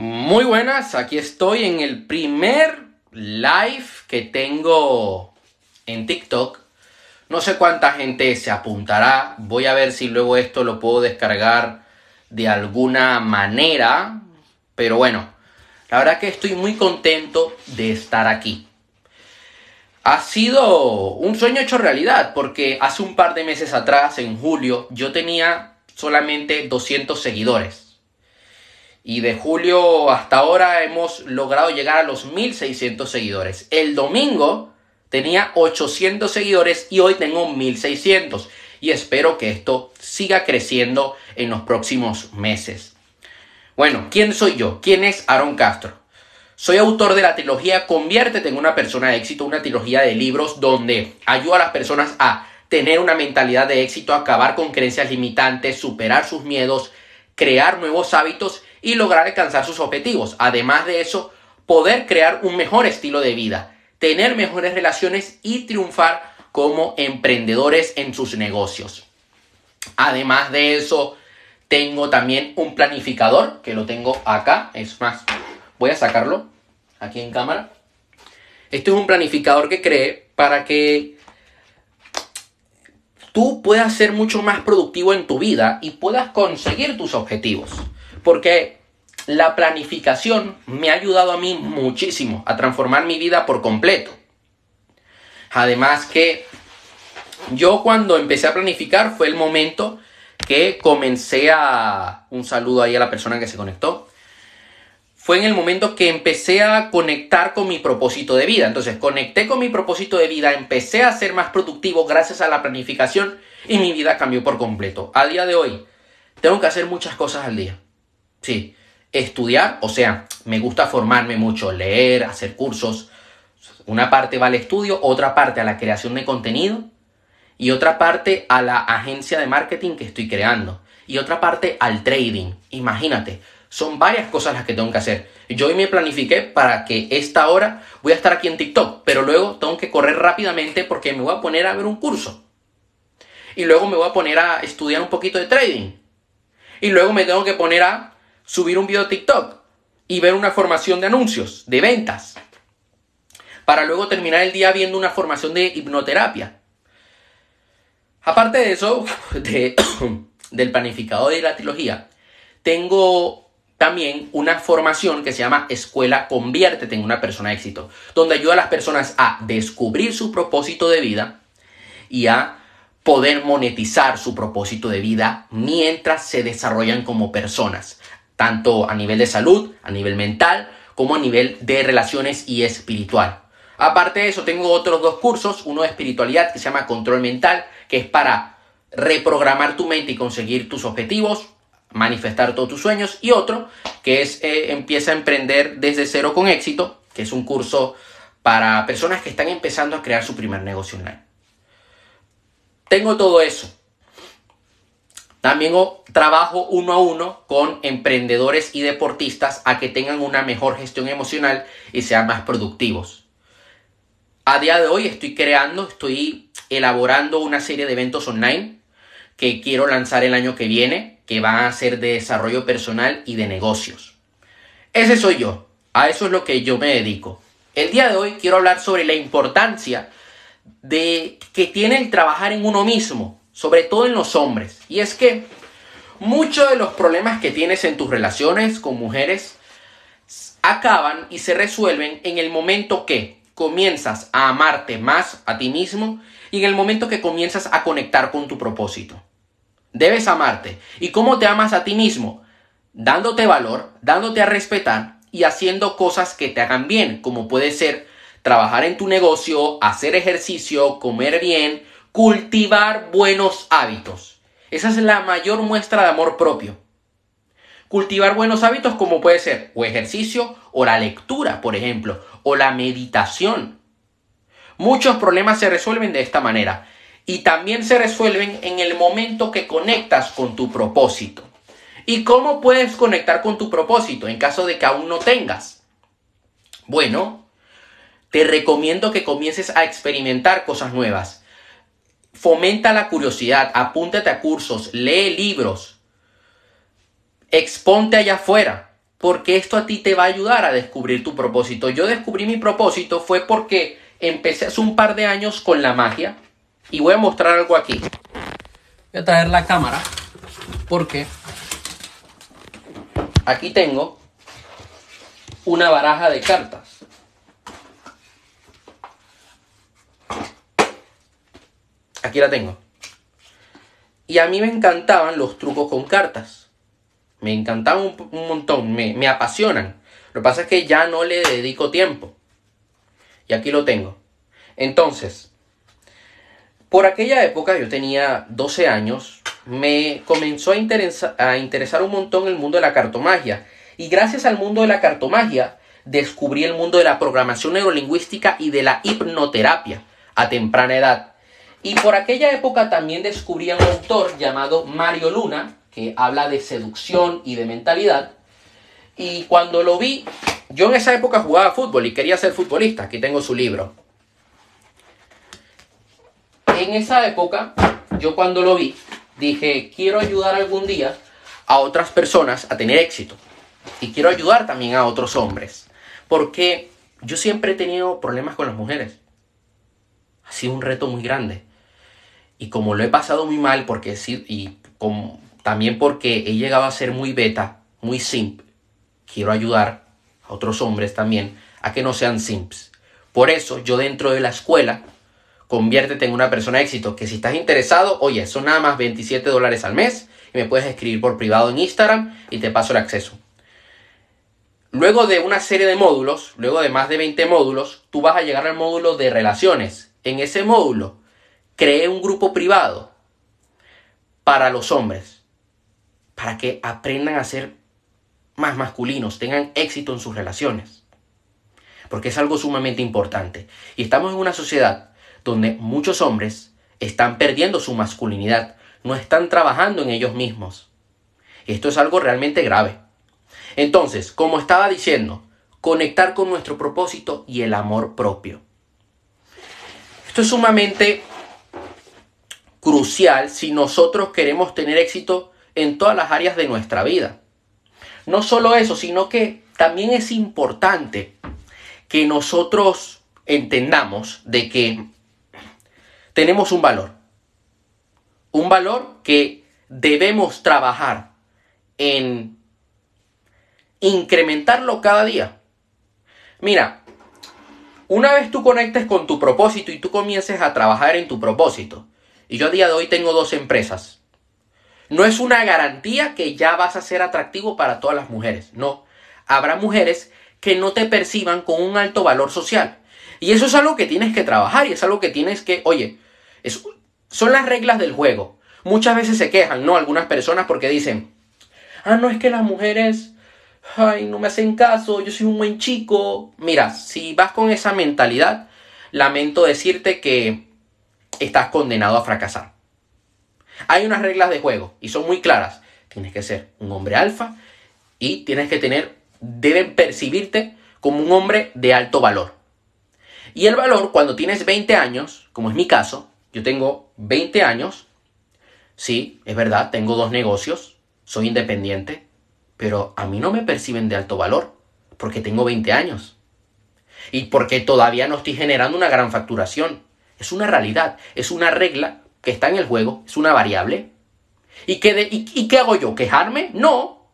Muy buenas, aquí estoy en el primer live que tengo en TikTok. No sé cuánta gente se apuntará. Voy a ver si luego esto lo puedo descargar de alguna manera. Pero bueno, la verdad que estoy muy contento de estar aquí. Ha sido un sueño hecho realidad porque hace un par de meses atrás, en julio, yo tenía solamente 200 seguidores y de julio hasta ahora hemos logrado llegar a los 1600 seguidores. El domingo tenía 800 seguidores y hoy tengo 1600 y espero que esto siga creciendo en los próximos meses. Bueno, ¿quién soy yo? ¿Quién es Aaron Castro? Soy autor de la trilogía Conviértete en una persona de éxito, una trilogía de libros donde ayuda a las personas a tener una mentalidad de éxito, acabar con creencias limitantes, superar sus miedos, crear nuevos hábitos y lograr alcanzar sus objetivos. Además de eso, poder crear un mejor estilo de vida, tener mejores relaciones y triunfar como emprendedores en sus negocios. Además de eso, tengo también un planificador que lo tengo acá. Es más, voy a sacarlo aquí en cámara. Este es un planificador que creé para que tú puedas ser mucho más productivo en tu vida y puedas conseguir tus objetivos. Porque la planificación me ha ayudado a mí muchísimo a transformar mi vida por completo. Además que yo cuando empecé a planificar fue el momento que comencé a... Un saludo ahí a la persona que se conectó. Fue en el momento que empecé a conectar con mi propósito de vida. Entonces conecté con mi propósito de vida, empecé a ser más productivo gracias a la planificación y mi vida cambió por completo. A día de hoy tengo que hacer muchas cosas al día. Sí, estudiar, o sea, me gusta formarme mucho, leer, hacer cursos. Una parte va al estudio, otra parte a la creación de contenido y otra parte a la agencia de marketing que estoy creando y otra parte al trading. Imagínate, son varias cosas las que tengo que hacer. Yo hoy me planifiqué para que esta hora voy a estar aquí en TikTok, pero luego tengo que correr rápidamente porque me voy a poner a ver un curso. Y luego me voy a poner a estudiar un poquito de trading. Y luego me tengo que poner a subir un video TikTok y ver una formación de anuncios, de ventas, para luego terminar el día viendo una formación de hipnoterapia. Aparte de eso, del planificador de la trilogía, tengo también una formación que se llama Escuela Conviértete en una persona de éxito, donde ayuda a las personas a descubrir su propósito de vida y a poder monetizar su propósito de vida mientras se desarrollan como personas tanto a nivel de salud, a nivel mental, como a nivel de relaciones y espiritual. Aparte de eso, tengo otros dos cursos, uno de espiritualidad que se llama Control Mental, que es para reprogramar tu mente y conseguir tus objetivos, manifestar todos tus sueños, y otro que es eh, Empieza a emprender desde cero con éxito, que es un curso para personas que están empezando a crear su primer negocio online. Tengo todo eso. También trabajo uno a uno con emprendedores y deportistas a que tengan una mejor gestión emocional y sean más productivos. A día de hoy estoy creando, estoy elaborando una serie de eventos online que quiero lanzar el año que viene, que van a ser de desarrollo personal y de negocios. Ese soy yo, a eso es lo que yo me dedico. El día de hoy quiero hablar sobre la importancia de que tiene el trabajar en uno mismo sobre todo en los hombres. Y es que muchos de los problemas que tienes en tus relaciones con mujeres acaban y se resuelven en el momento que comienzas a amarte más a ti mismo y en el momento que comienzas a conectar con tu propósito. Debes amarte. ¿Y cómo te amas a ti mismo? Dándote valor, dándote a respetar y haciendo cosas que te hagan bien, como puede ser trabajar en tu negocio, hacer ejercicio, comer bien, cultivar buenos hábitos. Esa es la mayor muestra de amor propio. Cultivar buenos hábitos como puede ser o ejercicio o la lectura, por ejemplo, o la meditación. Muchos problemas se resuelven de esta manera y también se resuelven en el momento que conectas con tu propósito. ¿Y cómo puedes conectar con tu propósito en caso de que aún no tengas? Bueno, te recomiendo que comiences a experimentar cosas nuevas Fomenta la curiosidad, apúntate a cursos, lee libros, exponte allá afuera, porque esto a ti te va a ayudar a descubrir tu propósito. Yo descubrí mi propósito fue porque empecé hace un par de años con la magia y voy a mostrar algo aquí. Voy a traer la cámara porque aquí tengo una baraja de cartas. Aquí la tengo. Y a mí me encantaban los trucos con cartas. Me encantaban un, montón, me, me apasionan. Lo que pasa es que ya no le dedico tiempo. Y aquí lo tengo. Entonces, por aquella época, yo tenía 12 años, me comenzó a, a interesar un montón el mundo de la cartomagia. Y gracias al mundo de la cartomagia, descubrí el mundo de la programación neurolingüística y de la hipnoterapia a temprana edad. Y por aquella época también descubrí a un autor llamado Mario Luna, que habla de seducción y de mentalidad. Y cuando lo vi, yo en esa época jugaba fútbol y quería ser futbolista. Aquí tengo su libro. En esa época, yo cuando lo vi, dije, quiero ayudar algún día a otras personas a tener éxito. Y quiero ayudar también a otros hombres. Porque yo siempre he tenido problemas con las mujeres. Ha sido un reto muy grande. Y como lo he pasado muy mal, porque sí, y también porque he llegado a ser muy beta, muy simp, quiero ayudar a otros hombres también a que no sean simps. Por eso yo dentro de la escuela, conviértete en una persona de éxito, que si estás interesado, oye, son nada más 27 dólares al mes y me puedes escribir por privado en Instagram y te paso el acceso. Luego de una serie de módulos, luego de más de 20 módulos, tú vas a llegar al módulo de relaciones. En ese módulo creé un grupo privado para los hombres, para que aprendan a ser más masculinos, tengan éxito en sus relaciones. Porque es algo sumamente importante. Y estamos en una sociedad donde muchos hombres están perdiendo su masculinidad, no están trabajando en ellos mismos. Esto es algo realmente grave. Entonces, como estaba diciendo, conectar con nuestro propósito y el amor propio. Esto es sumamente crucial si nosotros queremos tener éxito en todas las áreas de nuestra vida. No solo eso, sino que también es importante que nosotros entendamos de que tenemos un valor. Un valor que debemos trabajar en incrementarlo cada día. Mira, una vez tú conectes con tu propósito y tú comiences a trabajar en tu propósito, y yo a día de hoy tengo dos empresas. No es una garantía que ya vas a ser atractivo para todas las mujeres. No. Habrá mujeres que no te perciban con un alto valor social. Y eso es algo que tienes que trabajar y es algo que tienes que, oye, son las reglas del juego. Muchas veces se quejan, ¿no? Algunas personas porque dicen, ah, no es que las mujeres, ay, no me hacen caso, yo soy un buen chico. Mira, si vas con esa mentalidad, lamento decirte que estás condenado a fracasar. Hay unas reglas de juego y son muy claras. Tienes que ser un hombre alfa y tienes que tener, deben percibirte como un hombre de alto valor. Y el valor, cuando tienes 20 años, como es mi caso, yo tengo 20 años, sí, es verdad, tengo dos negocios, soy independiente, pero a mí no me perciben de alto valor, porque tengo 20 años. Y porque todavía no estoy generando una gran facturación. Es una realidad, es una regla que está en el juego, es una variable. ¿Y qué, y, qué hago yo? ¿Quejarme? No.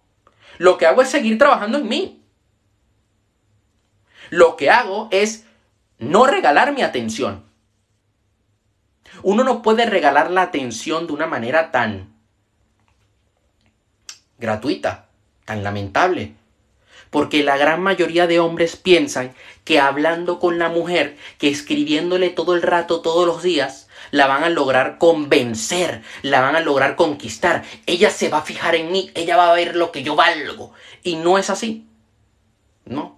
Lo que hago es seguir trabajando en mí. Lo que hago es no regalar mi atención. Uno no puede regalar la atención de una manera tan gratuita, tan lamentable. Porque la gran mayoría de hombres piensan que hablando con la mujer, que escribiéndole todo el rato, todos los días, la van a lograr convencer, la van a lograr conquistar. Ella se va a fijar en mí, ella va a ver lo que yo valgo. Y no es así. No.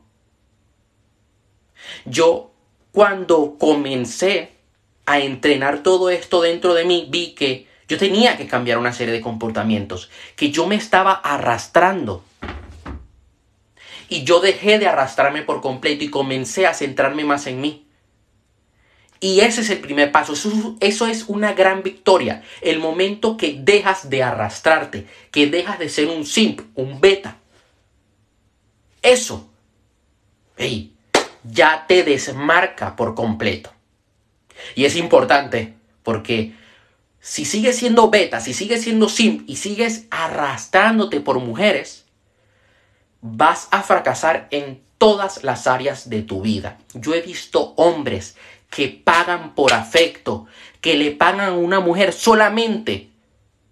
Yo, cuando comencé a entrenar todo esto dentro de mí, vi que yo tenía que cambiar una serie de comportamientos, que yo me estaba arrastrando y yo dejé de arrastrarme por completo y comencé a centrarme más en mí. Y ese es el primer paso. Eso, es una gran victoria. El momento que dejas de arrastrarte, que dejas de ser un simp, un beta. Eso, hey, ya te desmarca por completo. Y es importante porque si sigues siendo beta, si sigues siendo sim y sigues arrastrándote por mujeres, vas a fracasar en todas las áreas de tu vida. Yo he visto hombres que pagan por afecto, que le pagan a una mujer solamente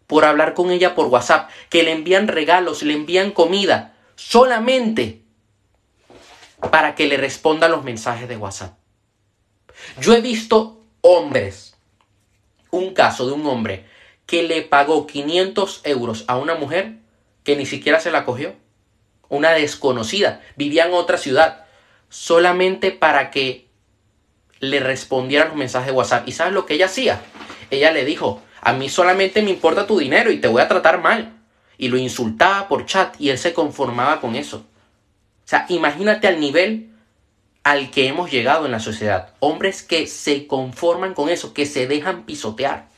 por hablar con ella por WhatsApp, que le envían regalos, le envían comida, solamente para que le respondan los mensajes de WhatsApp. Yo he visto hombres, un caso de un hombre que le pagó 500 euros a una mujer que ni siquiera se la cogió, una desconocida, vivía en otra ciudad, solamente para que le respondieran los mensajes de WhatsApp. ¿Y sabes lo que ella hacía? Ella le dijo, a mí solamente me importa tu dinero y te voy a tratar mal. Y lo insultaba por chat y él se conformaba con eso. O sea, imagínate al nivel al que hemos llegado en la sociedad. Hombres que se conforman con eso, que se dejan pisotear.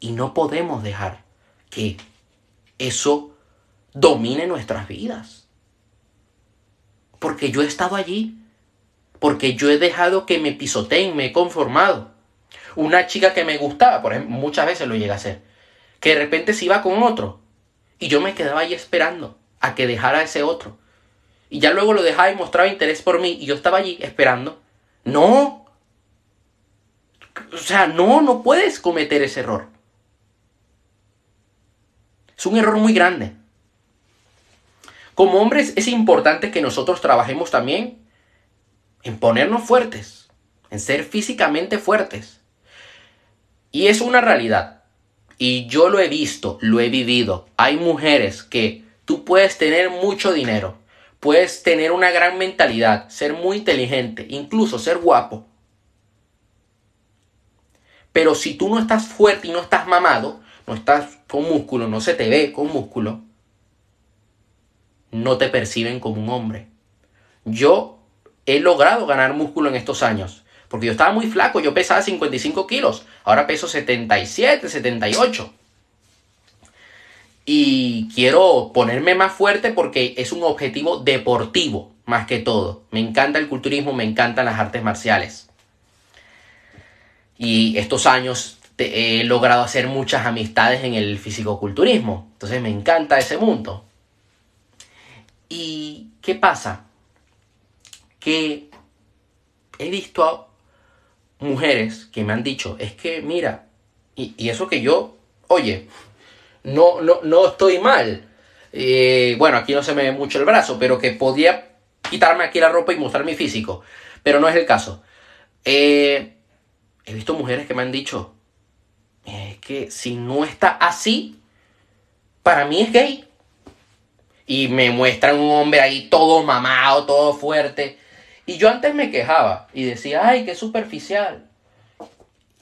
Y no podemos dejar que eso domine nuestras vidas. Porque yo he estado allí. Porque yo he dejado que me pisoteen, me he conformado una chica que me gustaba, por ejemplo, muchas veces lo llega a hacer, que de repente se iba con otro y yo me quedaba ahí esperando a que dejara ese otro. Y ya luego lo dejaba y mostraba interés por mí y yo estaba allí esperando. No. O sea, no, no puedes cometer ese error. Es un error muy grande. Como hombres es importante que nosotros trabajemos también en ponernos fuertes, en ser físicamente fuertes. Y es una realidad. Y yo lo he visto, lo he vivido. Hay mujeres que tú puedes tener mucho dinero, puedes tener una gran mentalidad, ser muy inteligente, incluso ser guapo. Pero si tú no estás fuerte y no estás mamado, no estás con músculo, no se te ve con músculo, no te perciben como un hombre. Yo he logrado ganar músculo en estos años. Porque yo estaba muy flaco, yo pesaba 55 kilos, ahora peso 77, 78. Y quiero ponerme más fuerte porque es un objetivo deportivo, más que todo. Me encanta el culturismo, me encantan las artes marciales. Y estos años he logrado hacer muchas amistades en el fisicoculturismo. Entonces me encanta ese mundo. ¿Y qué pasa? Que he visto mujeres que me han dicho, es que mira, y, eso que yo, oye, no, no, no estoy mal. Eh, bueno, aquí no se me ve mucho el brazo, pero que podía quitarme aquí la ropa y mostrar mi físico. Pero no es el caso. Eh, he visto mujeres que me han dicho, es que si no está así, para mí es gay. Y me muestran un hombre ahí todo mamado, todo fuerte. Y yo antes me quejaba y decía, ay, qué superficial.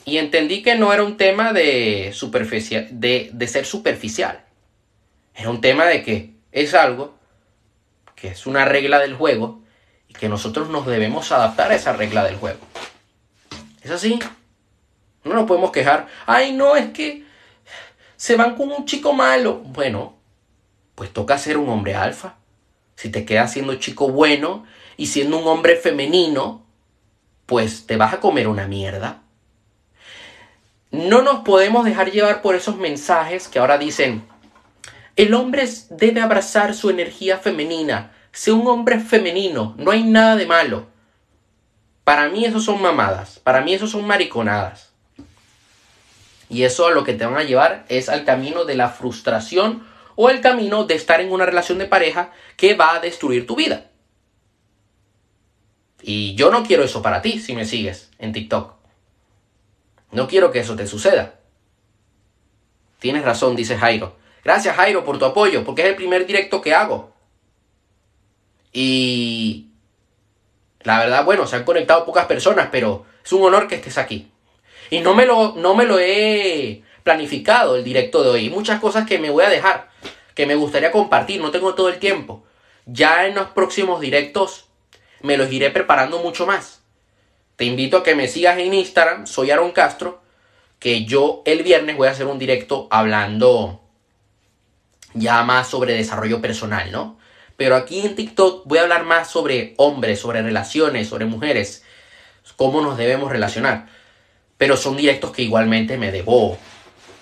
Y entendí que no era un tema de, superficial, de, de ser superficial. Era un tema de que es algo que es una regla del juego y que nosotros nos debemos adaptar a esa regla del juego. Es así. No nos podemos quejar. Ay, no, es que se van con un chico malo. Bueno, pues toca ser un hombre alfa. Si te quedas siendo chico bueno y siendo un hombre femenino, pues te vas a comer una mierda. No nos podemos dejar llevar por esos mensajes que ahora dicen, el hombre debe abrazar su energía femenina, sea un hombre femenino, no hay nada de malo. Para mí eso son mamadas, para mí eso son mariconadas. Y eso a lo que te van a llevar es al camino de la frustración o el camino de estar en una relación de pareja que va a destruir tu vida. Y yo no quiero eso para ti si me sigues en TikTok. No quiero que eso te suceda. Tienes razón, dice Jairo. Gracias Jairo por tu apoyo, porque es el primer directo que hago. Y la verdad, bueno, se han conectado pocas personas, pero es un honor que estés aquí. Y no me lo, no me lo he planificado el directo de hoy. Muchas cosas que me voy a dejar, que me gustaría compartir, no tengo todo el tiempo. Ya en los próximos directos me los iré preparando mucho más. Te invito a que me sigas en Instagram, soy Aaron Castro, que yo el viernes voy a hacer un directo hablando ya más sobre desarrollo personal, ¿no? Pero aquí en TikTok voy a hablar más sobre hombres, sobre relaciones, sobre mujeres, cómo nos debemos relacionar. Pero son directos que igualmente me debo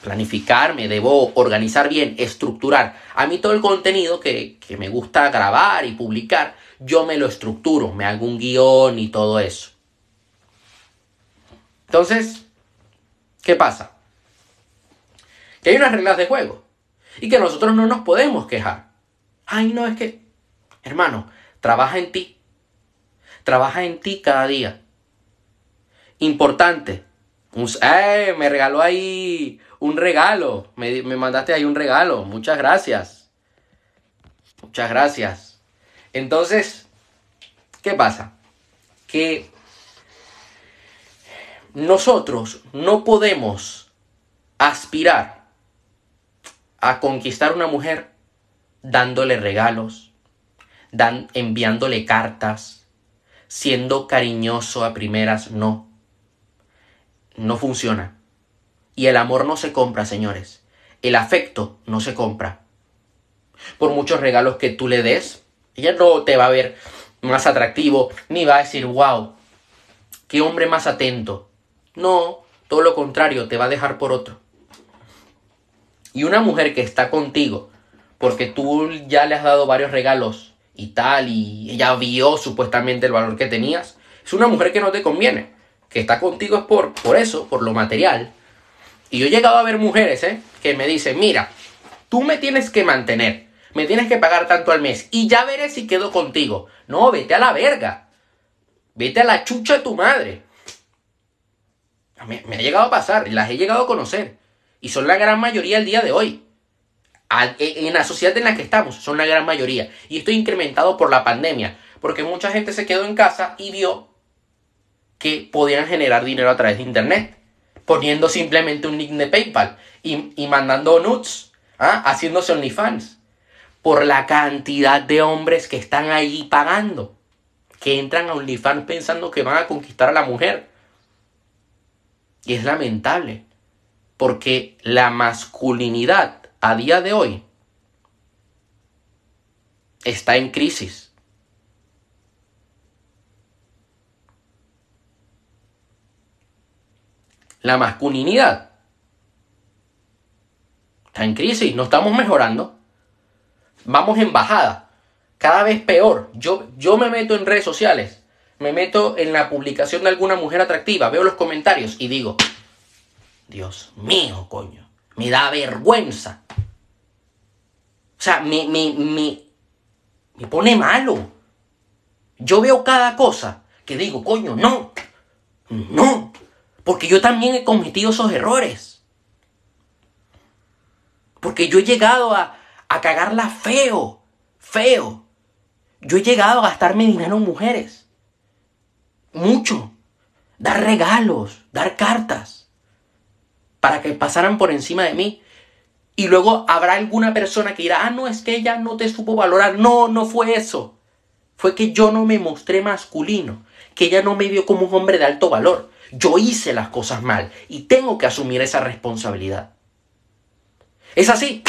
planificar, me debo organizar bien, estructurar. A mí todo el contenido que, que me gusta grabar y publicar, yo me lo estructuro, me hago un guion y todo eso. Entonces, ¿qué pasa? Que hay unas reglas de juego y que nosotros no nos podemos quejar. Ay, no, es que, hermano, trabaja en ti. Trabaja en ti cada día. Importante. eh, me regaló ahí un regalo. Me, me mandaste ahí un regalo. Muchas gracias. Muchas gracias. Entonces, ¿qué pasa? Que nosotros no podemos aspirar a conquistar una mujer dándole regalos, dan, enviándole cartas, siendo cariñoso a primeras, no. No funciona. Y el amor no se compra, señores. El afecto no se compra. Por muchos regalos que tú le des, ella no te va a ver más atractivo, ni va a decir, wow, qué hombre más atento. No, todo lo contrario, te va a dejar por otro. Y una mujer que está contigo, porque tú ya le has dado varios regalos y tal, y ella vio supuestamente el valor que tenías, es una mujer que no te conviene. Que está contigo es por, por eso, por lo material. Y yo he llegado a ver mujeres, ¿eh? Que me dicen, mira, tú me tienes que mantener, me tienes que pagar tanto al mes, y ya veré si quedo contigo. No, vete a la verga. Vete a la chucha de tu madre. Me, ha llegado a pasar, las he llegado a conocer. Y son la gran mayoría el día de hoy. E, en la sociedad en la que estamos, son la gran mayoría. Y esto incrementado por la pandemia. Porque mucha gente se quedó en casa y vio que podían generar dinero a través de Internet. Poniendo simplemente un link de PayPal y, mandando nudes. ¿ah? Haciéndose OnlyFans. Por la cantidad de hombres que están ahí pagando. Que entran a OnlyFans pensando que van a conquistar a la mujer. Y es lamentable, porque la masculinidad a día de hoy está en crisis. La masculinidad está en crisis, no estamos mejorando. Vamos en bajada, cada vez peor. Yo, yo me meto en redes sociales me meto en la publicación de alguna mujer atractiva, veo los comentarios y digo, Dios mío, coño, me da vergüenza. O sea, me, me, me, me pone malo. Yo veo cada cosa que digo, coño, no, no, porque yo también he cometido esos errores. Porque yo he llegado a, a cagarla feo, feo. Yo he llegado a gastarme dinero en mujeres mucho. Dar regalos, dar cartas, para que pasaran por encima de mí. Y luego habrá alguna persona que dirá, ah, no, es que ella no te supo valorar. No, no fue eso. Fue que yo no me mostré masculino, que ella no me vio como un hombre de alto valor. Yo hice las cosas mal y tengo que asumir esa responsabilidad. Es así.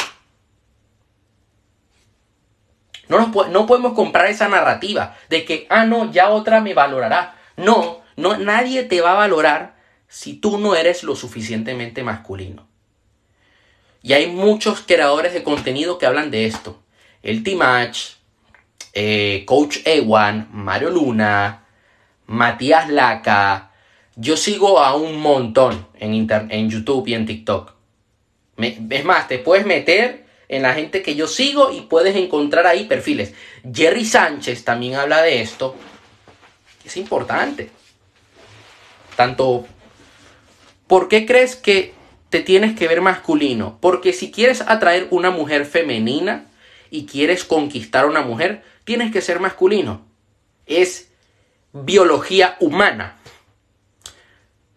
No, no podemos comprar esa narrativa de que, ah, no, ya otra me valorará. No, no, nadie te va a valorar si tú no eres lo suficientemente masculino. Y hay muchos creadores de contenido que hablan de esto. El T-Match, eh, Coach Ewan, Mario Luna, Matías Laca. Yo sigo a un montón en, en YouTube y en TikTok. es más, te puedes meter en la gente que yo sigo y puedes encontrar ahí perfiles. Jerry Sánchez también habla de esto es importante. Tanto, ¿por qué crees que te tienes que ver masculino? Porque si quieres atraer una mujer femenina y quieres conquistar a una mujer, tienes que ser masculino. Es biología humana.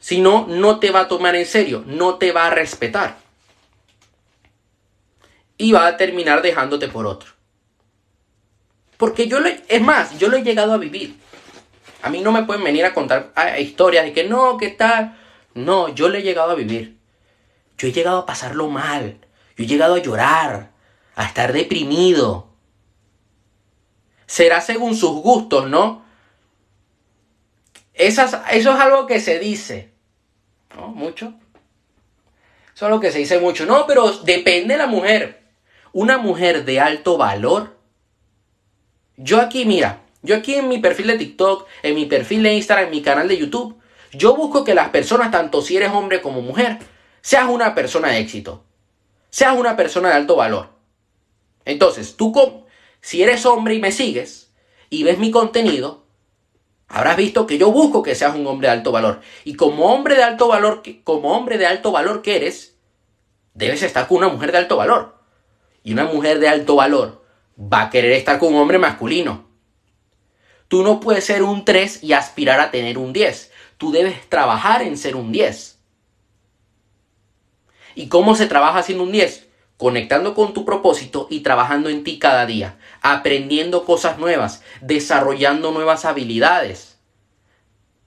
Si no, no te va a tomar en serio, no te va a respetar. Y va a terminar dejándote por otro. Porque yo lo, es más, yo lo he llegado a vivir. A mí no me pueden venir a contar historias de que no, ¿qué tal? No, yo le he llegado a vivir. Yo he llegado a pasarlo mal. Yo he llegado a llorar, a estar deprimido. será según sus gustos, ¿no? Eso es algo que se dice, ¿no? Mucho. Eso es algo que se dice mucho. No, pero depende de la mujer. Una mujer de alto valor. Yo aquí, mira, yo aquí en mi perfil de TikTok, en mi perfil de Instagram, en mi canal de YouTube, yo busco que las personas, tanto si eres hombre como mujer, seas una persona de éxito. Seas una persona de alto valor. Entonces, tú, si eres hombre y me sigues y ves mi contenido, habrás visto que yo busco que seas un hombre de alto valor. Y como hombre de alto valor, como hombre de alto valor que eres, debes estar con una mujer de alto valor. Y una mujer de alto valor va a querer estar con un hombre masculino. Tú no puedes ser un 3 y aspirar a tener un 10. Tú debes trabajar en ser un 10. ¿Y cómo se trabaja siendo un 10? Conectando con tu propósito y trabajando en ti cada día, aprendiendo cosas nuevas, desarrollando nuevas habilidades,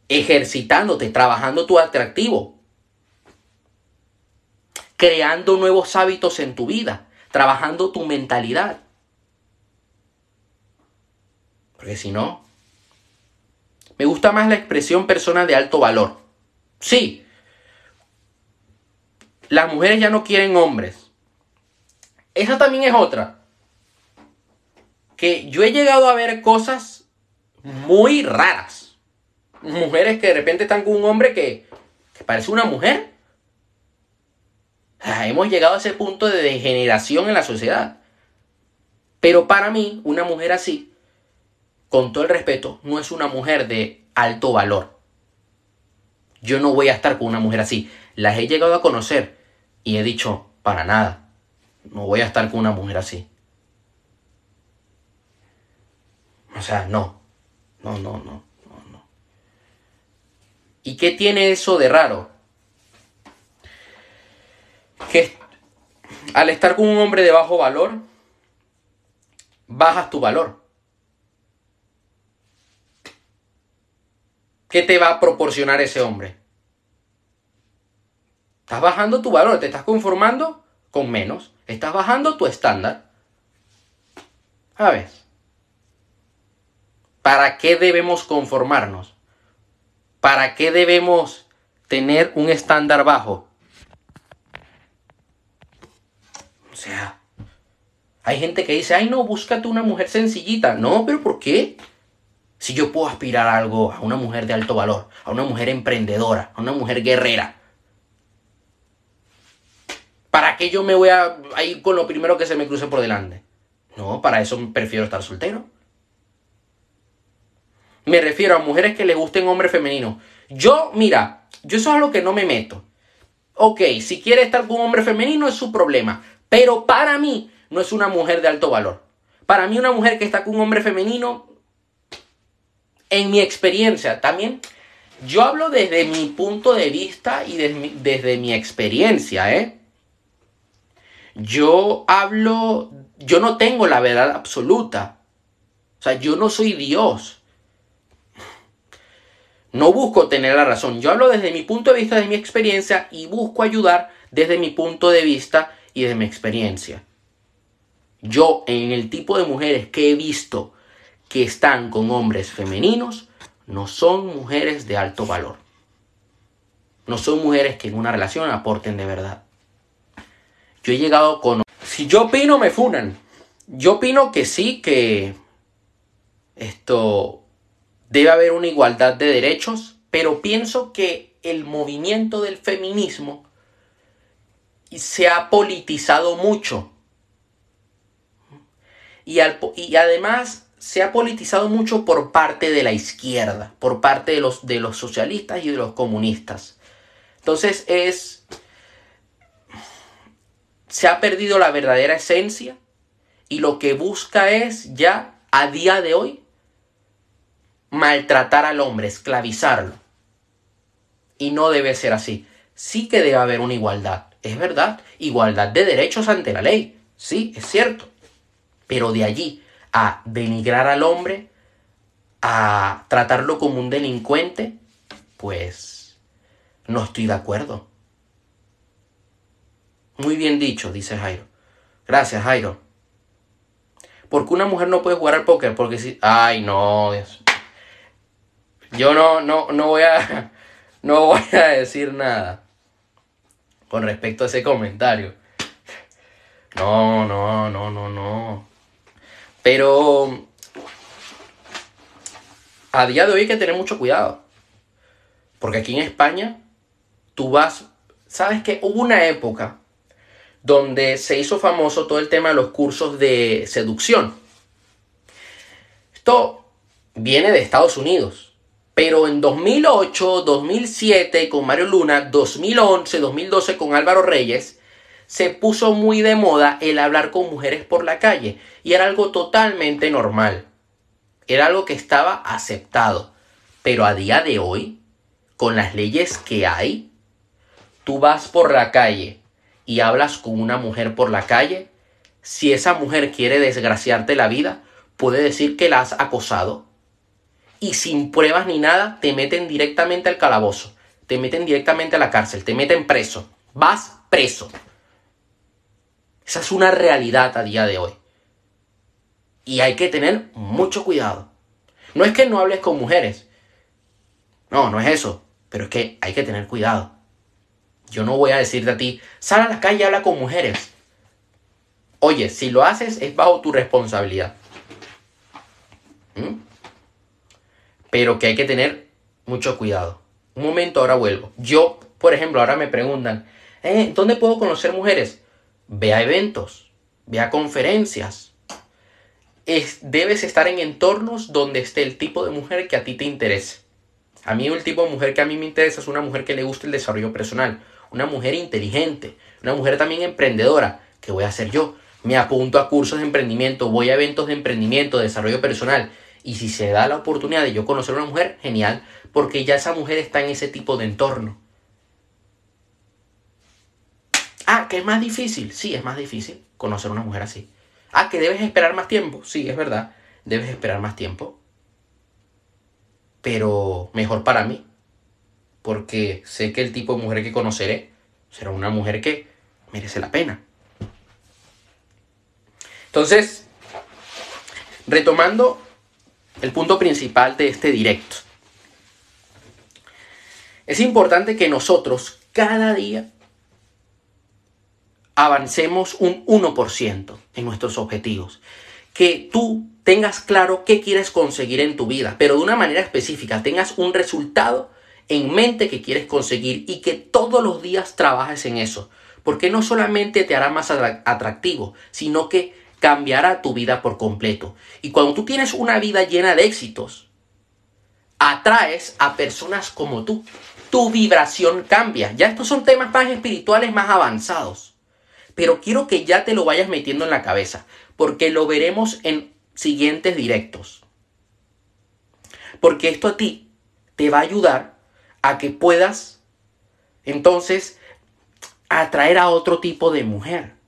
ejercitándote, trabajando tu atractivo, creando nuevos hábitos en tu vida, trabajando tu mentalidad. Porque si no, me gusta más la expresión persona de alto valor. Sí, las mujeres ya no quieren hombres. Esa también es otra. Que yo he llegado a ver cosas muy raras. Mujeres que de repente están con un hombre que, parece una mujer. Ah, hemos llegado a ese punto de degeneración en la sociedad. Pero para mí, una mujer así con todo el respeto, no es una mujer de alto valor. Yo no voy a estar con una mujer así. Las he llegado a conocer y he dicho, para nada, no voy a estar con una mujer así. O sea, no, no, no, no, no. ¿Y qué tiene eso de raro? Que al estar con un hombre de bajo valor, bajas tu valor. ¿Qué te va a proporcionar ese hombre? Estás bajando tu valor, te estás conformando con menos, estás bajando tu estándar. A ver, ¿para qué debemos conformarnos? ¿Para qué debemos tener un estándar bajo? O sea, hay gente que dice, ay no, búscate una mujer sencillita. No, pero ¿por qué? Si yo puedo aspirar a algo, a una mujer de alto valor, a una mujer emprendedora, a una mujer guerrera, ¿para qué yo me voy a, ir con lo primero que se me cruce por delante? No, para eso prefiero estar soltero. Me refiero a mujeres que le gusten hombres femeninos. Yo, mira, yo eso es algo que no me meto. Ok, si quiere estar con un hombre femenino es su problema. Pero para mí no es una mujer de alto valor. Para mí una mujer que está con un hombre femenino en mi experiencia, también yo hablo desde mi punto de vista y desde, mi experiencia, ¿eh? Yo hablo, yo no tengo la verdad absoluta. O sea, yo no soy Dios. No busco tener la razón. Yo hablo desde mi punto de vista, de mi experiencia y busco ayudar desde mi punto de vista y de mi experiencia. Yo, en el tipo de mujeres que he visto que están con hombres femeninos no son mujeres de alto valor. No son mujeres que en una relación aporten de verdad. Yo he llegado con... Si yo opino, me funan. Yo opino que sí, que esto debe haber una igualdad de derechos, pero pienso que el movimiento del feminismo se ha politizado mucho. Y, además se ha politizado mucho por parte de la izquierda, por parte de los, de los socialistas y de los comunistas. Entonces es... Se ha perdido la verdadera esencia y lo que busca es ya a día de hoy maltratar al hombre, esclavizarlo. Y no debe ser así. Sí que debe haber una igualdad, es verdad, igualdad de derechos ante la ley, sí, es cierto. Pero de allí a denigrar al hombre, a tratarlo como un delincuente, pues no estoy de acuerdo. Muy bien dicho, dice Jairo. Gracias, Jairo. porque una mujer no puede jugar al póker, porque si... Ay, no, Dios. Yo no, no, no voy a... No voy a decir nada con respecto a ese comentario. No, no, no, no, no. Pero a día de hoy hay que tener mucho cuidado. Porque aquí en España, tú vas, sabes que hubo una época donde se hizo famoso todo el tema de los cursos de seducción. Esto viene de Estados Unidos. Pero en 2008, 2007 con Mario Luna, 2011, 2012 con Álvaro Reyes, se puso muy de moda el hablar con mujeres por la calle. Y era algo totalmente normal. Era algo que estaba aceptado. Pero a día de hoy, con las leyes que hay, tú vas por la calle y hablas con una mujer por la calle, si esa mujer quiere desgraciarte la vida, puede decir que la has acosado. Y sin pruebas ni nada, te meten directamente al calabozo, te meten directamente a la cárcel, te meten preso. Vas preso. Esa es una realidad a día de hoy. Y hay que tener mucho cuidado. No es que no hables con mujeres. No, no es eso. Pero es que hay que tener cuidado. Yo no voy a decirte a ti, sal a la calle y habla con mujeres. Oye, si lo haces es bajo tu responsabilidad. ¿Mm? Pero que hay que tener mucho cuidado. Un momento, ahora vuelvo. Yo, por ejemplo, ahora me preguntan, eh, ¿dónde puedo conocer mujeres? Ve a eventos, ve a conferencias. debes estar en entornos donde esté el tipo de mujer que a ti te interese. A mí el tipo de mujer que a mí me interesa es una mujer que le guste el desarrollo personal, una mujer inteligente, una mujer también emprendedora. ¿Qué voy a hacer yo? Me apunto a cursos de emprendimiento, voy a eventos de emprendimiento, de desarrollo personal. Y si se da la oportunidad de yo conocer a una mujer, genial, porque ya esa mujer está en ese tipo de entorno. Ah, que es más difícil. Sí, es más difícil conocer a una mujer así. Ah, que debes esperar más tiempo. Sí, es verdad. Debes esperar más tiempo. Pero mejor para mí porque sé que el tipo de mujer que conoceré será una mujer que merece la pena. Entonces, retomando el punto principal de este directo, es importante que nosotros cada día avancemos un 1% en nuestros objetivos. Que tú tengas claro qué quieres conseguir en tu vida, pero de una manera específica, tengas un resultado en mente que quieres conseguir y que todos los días trabajes en eso. Porque no solamente te hará más atractivo, sino que cambiará tu vida por completo. Y cuando tú tienes una vida llena de éxitos, atraes a personas como tú. Tu vibración cambia. Ya estos son temas más espirituales, más avanzados. Pero quiero que ya te lo vayas metiendo en la cabeza, porque lo veremos en siguientes directos. Porque esto a ti te va a ayudar a que puedas entonces atraer a otro tipo de mujer.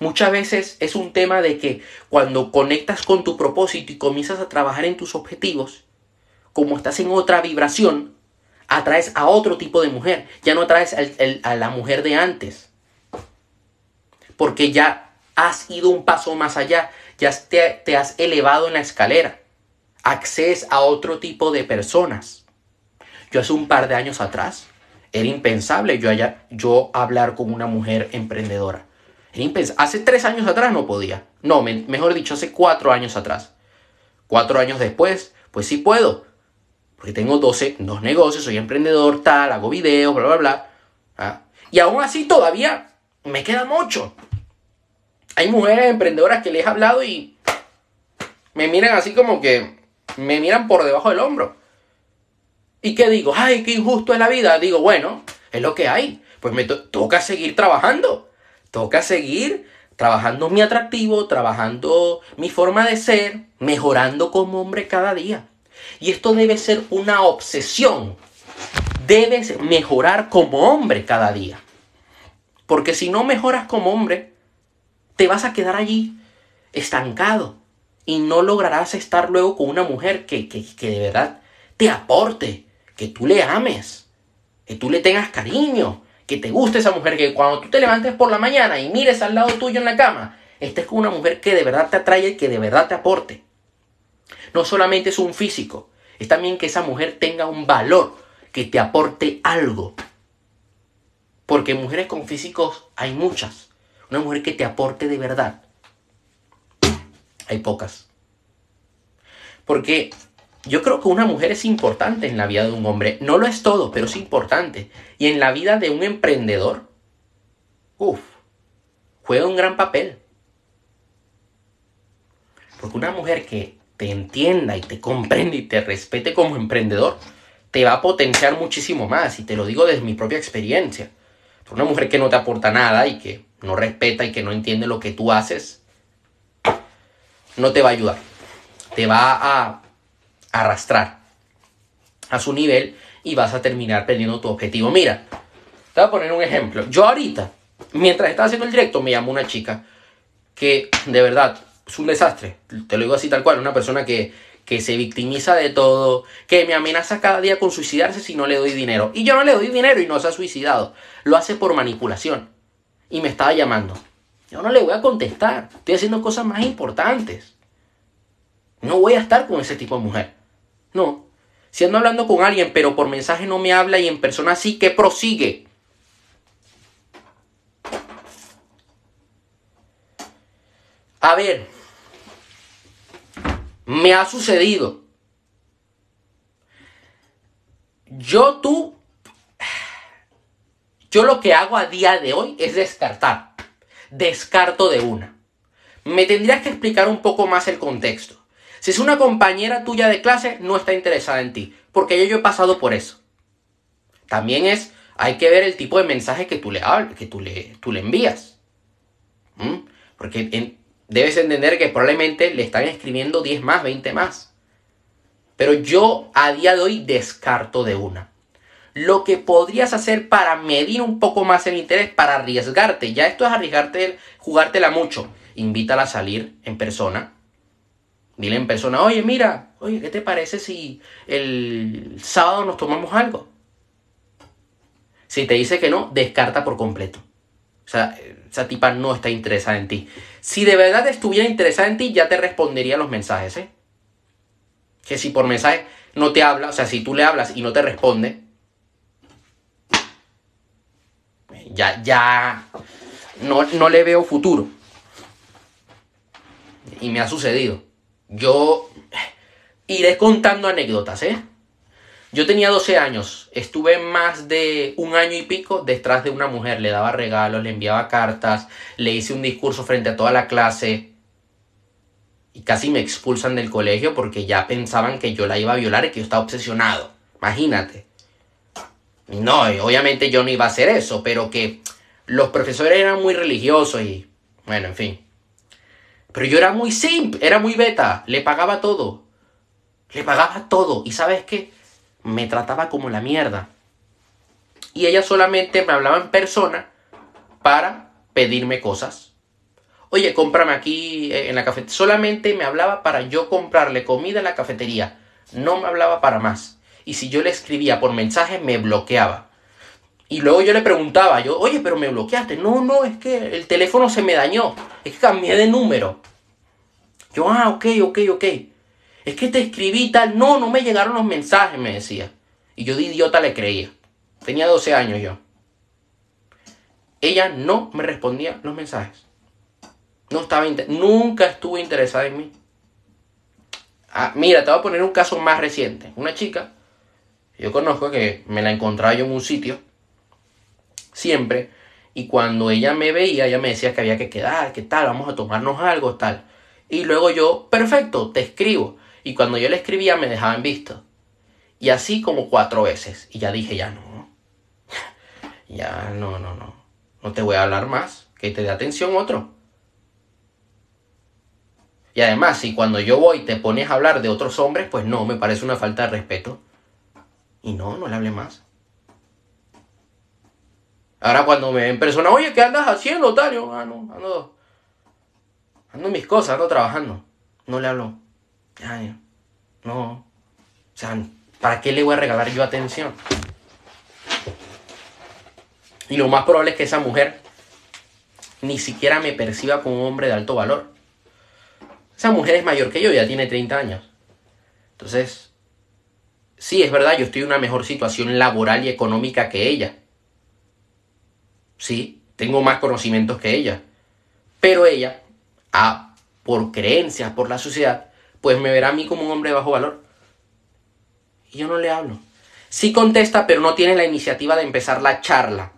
Muchas veces es un tema de que cuando conectas con tu propósito y comienzas a trabajar en tus objetivos, como estás en otra vibración, atraes a otro tipo de mujer. Ya no atraes a la mujer de antes. Porque ya has ido un paso más allá. Ya te, has elevado en la escalera. Accedes a otro tipo de personas. Yo hace un par de años atrás era impensable yo hablar con una mujer emprendedora. Hace tres años atrás no podía. No, mejor dicho, hace cuatro años atrás. Cuatro años después, pues sí puedo. Porque tengo 12, dos negocios, soy emprendedor, tal, hago videos, bla, bla, bla. ¿ah? Y aún así todavía me queda mucho. Hay mujeres emprendedoras que les he hablado y me miran así como que me miran por debajo del hombro. ¿Y qué digo? Ay, qué injusto es la vida. Digo, bueno, es lo que hay. Pues me toca seguir trabajando. Toca seguir trabajando mi atractivo, trabajando mi forma de ser, mejorando como hombre cada día. Y esto debe ser una obsesión. Debes mejorar como hombre cada día. Porque si no mejoras como hombre, te vas a quedar allí estancado y no lograrás estar luego con una mujer que, que, que de verdad te aporte, que tú le ames, que tú le tengas cariño, que te guste esa mujer, que cuando tú te levantes por la mañana y mires al lado tuyo en la cama, estés con una mujer que de verdad te atraiga y que de verdad te aporte. No solamente es un físico, es también que esa mujer tenga un valor, que te aporte algo. Porque mujeres con físicos hay muchas. Una mujer que te aporte de verdad. Hay pocas. Porque yo creo que una mujer es importante en la vida de un hombre. No lo es todo, pero es importante. Y en la vida de un emprendedor, uff, juega un gran papel. Porque una mujer que te entienda y te comprende y te respete como emprendedor, te va a potenciar muchísimo más. Y te lo digo desde mi propia experiencia. Una mujer que no te aporta nada y que no respeta y que no entiende lo que tú haces, no te va a ayudar. Te va a arrastrar a su nivel y vas a terminar perdiendo tu objetivo. Mira, te voy a poner un ejemplo. Yo ahorita, mientras estaba haciendo el directo, me llamó una chica que de verdad es un desastre. Te lo digo así tal cual, una persona que que se victimiza de todo, que me amenaza cada día con suicidarse si no le doy dinero. Y yo no le doy dinero y no se ha suicidado. Lo hace por manipulación. Y me estaba llamando. Yo no le voy a contestar. Estoy haciendo cosas más importantes. No voy a estar con ese tipo de mujer. No. Si ando hablando con alguien, pero por mensaje no me habla y en persona sí, que prosigue. A ver, me ha sucedido. Yo tú, yo lo que hago a día de hoy es descartar. Descarto de una. Me tendrías que explicar un poco más el contexto. Si es una compañera tuya de clase, no está interesada en ti, porque yo, yo he pasado por eso. También es, hay que ver el tipo de mensaje que tú le, que tú le, tú le envías. ¿Mm? Porque en, debes entender que probablemente le están escribiendo 10 más, 20 más. Pero yo a día de hoy descarto de una. Lo que podrías hacer para medir un poco más el interés, para arriesgarte, ya esto es arriesgarte, jugártela mucho. Invítala a salir en persona. Dile en persona, oye, mira, oye, ¿qué te parece si el sábado nos tomamos algo? Si te dice que no, descarta por completo. O sea, esa tipa no está interesada en ti. Si de verdad estuviera interesada en ti, ya te respondería los mensajes, ¿eh? Que si por mensaje no te habla, o sea, si tú le hablas y no te responde, ya, ya, no, no le veo futuro. Y me ha sucedido. Yo iré contando anécdotas, ¿eh? Yo tenía 12 años, estuve más de un año y pico detrás de una mujer, le daba regalos, le enviaba cartas, le hice un discurso frente a toda la clase y casi me expulsan del colegio porque ya pensaban que yo la iba a violar y que yo estaba obsesionado. Imagínate. No, obviamente yo no iba a hacer eso, pero que los profesores eran muy religiosos y bueno, en fin. Pero yo era muy simp, era muy beta, le pagaba todo. Le pagaba todo. ¿Y sabes qué? me trataba como la mierda. Y ella solamente me hablaba en persona para pedirme cosas. Oye, cómprame aquí eh, en la cafetería. Solamente me hablaba para yo comprarle comida en la cafetería. No me hablaba para más. Y si yo le escribía por mensaje, me bloqueaba. Y luego yo le preguntaba, yo, oye, pero me bloqueaste. No, no, es que el teléfono se me dañó. Es que cambié de número. Yo, ah, ok, ok, ok. Es que te escribí tal. No, no me llegaron los mensajes, me decía. Y yo de idiota le creía. Tenía 12 años yo. Ella no me respondía los mensajes. No estaba nunca estuvo interesada en mí. Ah, mira, te voy a poner un caso más reciente. Una chica, yo conozco que me la encontraba yo en un sitio, siempre, y cuando ella me veía, ella me decía que había que quedar, que tal, vamos a tomarnos algo, tal. Y luego yo, perfecto, te escribo. Y cuando yo le escribía me dejaban visto. Y así como cuatro veces. Y ya dije, ya no. Ya no, no, no. No te voy a hablar más. Que te dé atención otro. Y además, si cuando yo voy te pones a hablar de otros hombres, pues no, me parece una falta de respeto. Y no, no le hable más. Ahora cuando me ven persona, oye, ¿qué andas haciendo, Tario? Ah, no, ando, ando mis cosas, ando trabajando. No le hablo. Ay, no. O sea, ¿para qué le voy a regalar yo atención? Y lo más probable es que esa mujer ni siquiera me perciba como un hombre de alto valor. Esa mujer es mayor que yo, ya tiene 30 años. Entonces, sí, es verdad, yo estoy en una mejor situación laboral y económica que ella. Sí, tengo más conocimientos que ella. Pero ella, a, por creencias, por la sociedad, pues me verá a mí como un hombre de bajo valor. Y yo no le hablo. Sí contesta, pero no tiene la iniciativa de empezar la charla.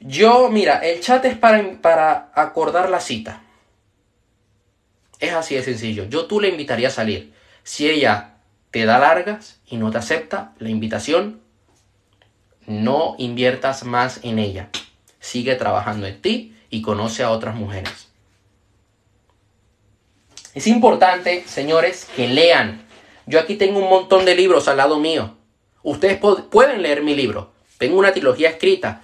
Yo, mira, el chat es para, para acordar la cita. Es así de sencillo. Yo tú le invitaría a salir. Si ella te da largas y no te acepta la invitación, no inviertas más en ella. Sigue trabajando en ti y conoce a otras mujeres. Es importante, señores, que lean. Yo aquí tengo un montón de libros al lado mío. Ustedes pueden leer mi libro. Tengo una trilogía escrita.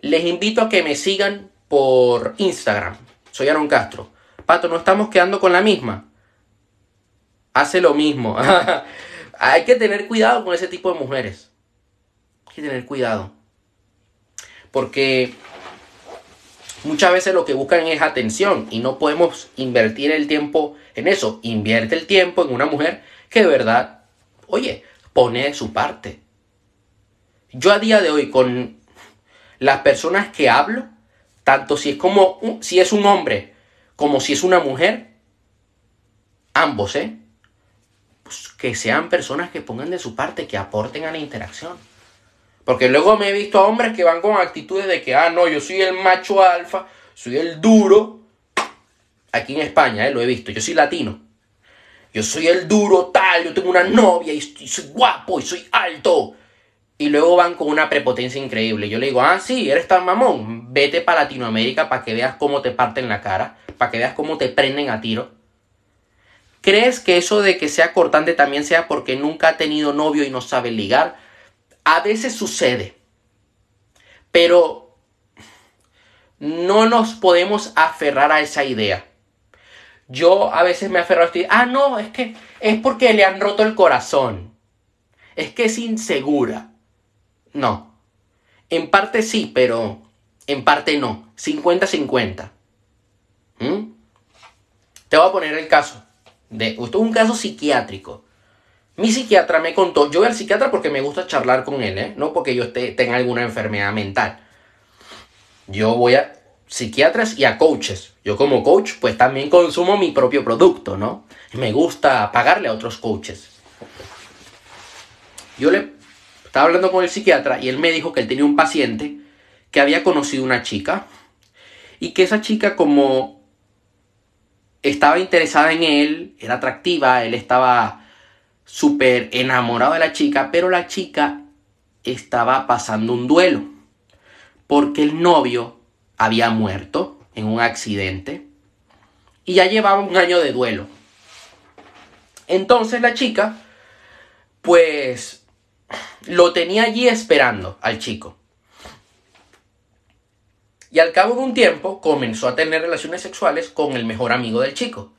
Les invito a que me sigan por Instagram. Soy Aaron Castro. Pato, no estamos quedando con la misma. Hace lo mismo. Hay que tener cuidado con ese tipo de mujeres. Que tener cuidado. Porque muchas veces lo que buscan es atención y no podemos invertir el tiempo en eso. Invierte el tiempo en una mujer que de verdad, oye, pone de su parte. Yo a día de hoy con las personas que hablo, tanto si es como si es un hombre como si es una mujer, ambos, ¿eh? Pues que sean personas que pongan de su parte, que aporten a la interacción. Porque luego me he visto a hombres que van con actitudes de que, ah, no, yo soy el macho alfa, soy el duro. Aquí en España, ¿eh? lo he visto, yo soy latino. Yo soy el duro tal, yo tengo una novia y soy guapo y soy alto. Y luego van con una prepotencia increíble. Yo le digo, ah, sí, eres tan mamón. Vete para Latinoamérica para que veas cómo te parten la cara para que veas cómo te prenden a tiro. ¿Crees que eso de que sea cortante también sea porque nunca ha tenido novio y no sabe ligar? A veces sucede. Pero no nos podemos aferrar a esa idea. Yo a veces me aferro a esto ah, no, es que es porque le han roto el corazón. Es que es insegura. No. En parte sí, pero en parte no. 50-50. ¿Mm? Te voy a poner el caso. De, esto es un caso psiquiátrico. Mi psiquiatra me contó, yo voy al psiquiatra porque me gusta charlar con él, ¿eh? no porque yo tenga alguna enfermedad mental. Yo voy a psiquiatras y a coaches. Yo como coach pues también consumo mi propio producto, ¿no? Me gusta pagarle a otros coaches. Yo le estaba hablando con el psiquiatra y él me dijo que él tenía un paciente que había conocido una chica y que esa chica como estaba interesada en él, era atractiva, él estaba súper enamorado de la chica, pero la chica estaba pasando un duelo, porque el novio había muerto en un accidente y ya llevaba un año de duelo. Entonces la chica, pues, lo tenía allí esperando al chico. Y al cabo de un tiempo comenzó a tener relaciones sexuales con el mejor amigo del chico.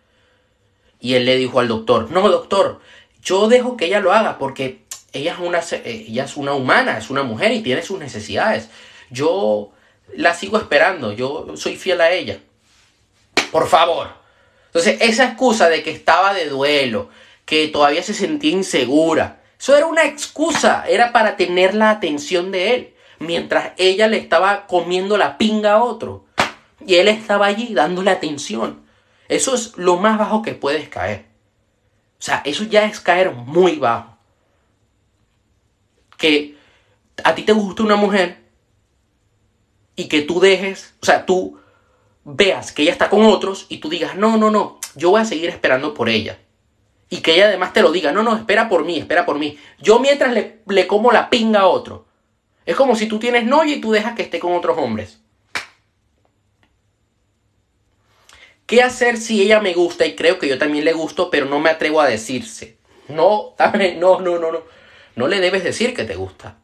Y él le dijo al doctor, no doctor, yo dejo que ella lo haga porque ella es una, ella es una humana, es una mujer y tiene sus necesidades. Yo la sigo esperando, yo soy fiel a ella. Por favor. Entonces, esa excusa de que estaba de duelo, que todavía se sentía insegura, eso era una excusa, era para tener la atención de él mientras ella le estaba comiendo la pinga a otro. Y él estaba allí dándole atención. Eso es lo más bajo que puedes caer. O sea, eso ya es caer muy bajo. Que a ti te gusta una mujer y que tú dejes, o sea, tú veas que ella está con otros y tú digas, no, no, no, yo voy a seguir esperando por ella. Y que ella además te lo diga, no, no, espera por mí, espera por mí. Yo mientras le, le como la pinga a otro. Es como si tú tienes novia y tú dejas que esté con otros hombres. ¿Qué hacer si ella me gusta y creo que yo también le gusto, pero no me atrevo a decirse? No, no, no, no, no. No le debes decir que te gusta.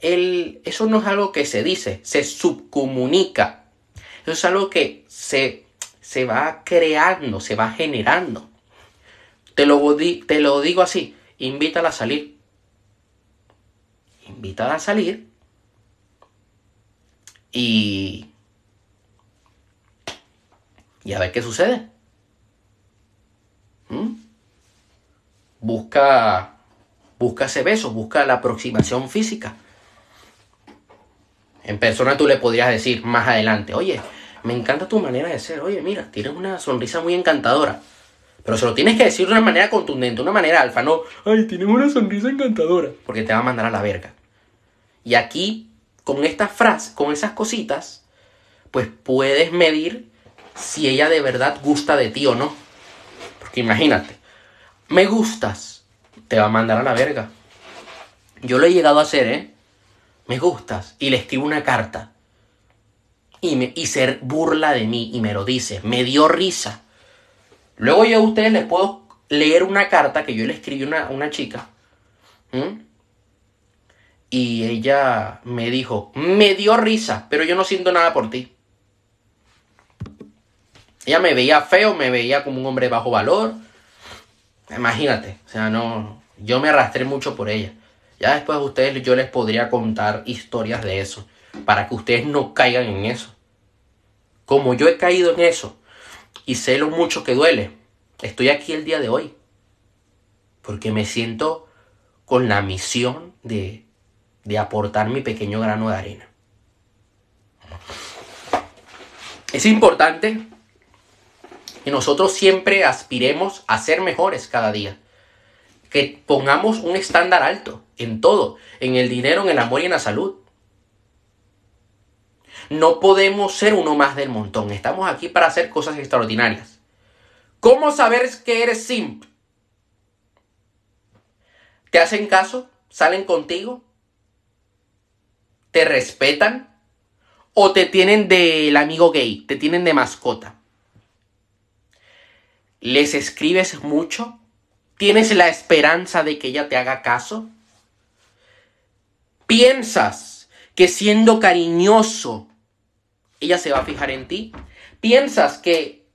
El, eso no es algo que se dice, se subcomunica. Eso es algo que se, se va creando, se va generando. Te lo, te lo digo así, invítala a salir invitada a salir Y... Y a ver qué sucede. ¿Mm? Busca... Busca ese beso, busca la aproximación física. En persona tú le podrías decir más adelante, oye, me encanta tu manera de ser, oye, mira, tienes una sonrisa muy encantadora. Pero se lo tienes que decir de una manera contundente, de una manera alfa, no, ay, tienes una sonrisa encantadora, porque te va a mandar a la verga. Y aquí, con estas frases, con esas cositas, pues puedes medir si ella de verdad gusta de ti o no. Porque imagínate, me gustas, te va a mandar a la verga. Yo lo he llegado a hacer, ¿eh? Me gustas. Y le escribo una carta. Y, me, y se burla de mí y me lo dice. Me dio risa. Luego yo a ustedes les puedo leer una carta que yo le escribí a una, chica. Y ella me dijo, me dio risa, pero yo no siento nada por ti. Ella me veía feo, me veía como un hombre bajo valor. Imagínate, o sea, no, yo me arrastré mucho por ella. Ya después ustedes yo les podría contar historias de eso, para que ustedes no caigan en eso. Como yo he caído en eso, y sé lo mucho que duele. Estoy aquí el día de hoy porque me siento con la misión de, de aportar mi pequeño grano de arena. Es importante que nosotros siempre aspiremos a ser mejores cada día. Que pongamos un estándar alto en todo, en el dinero, en el amor y en la salud. No podemos ser uno más del montón. Estamos aquí para hacer cosas extraordinarias. ¿Cómo saber que eres simp? ¿Te hacen caso? ¿Salen contigo? ¿Te respetan? ¿O te tienen del amigo gay? ¿Te tienen de mascota? ¿Les escribes mucho? ¿Tienes la esperanza de que ella te haga caso? ¿Piensas que siendo cariñoso ella se va a fijar en ti? ¿Piensas que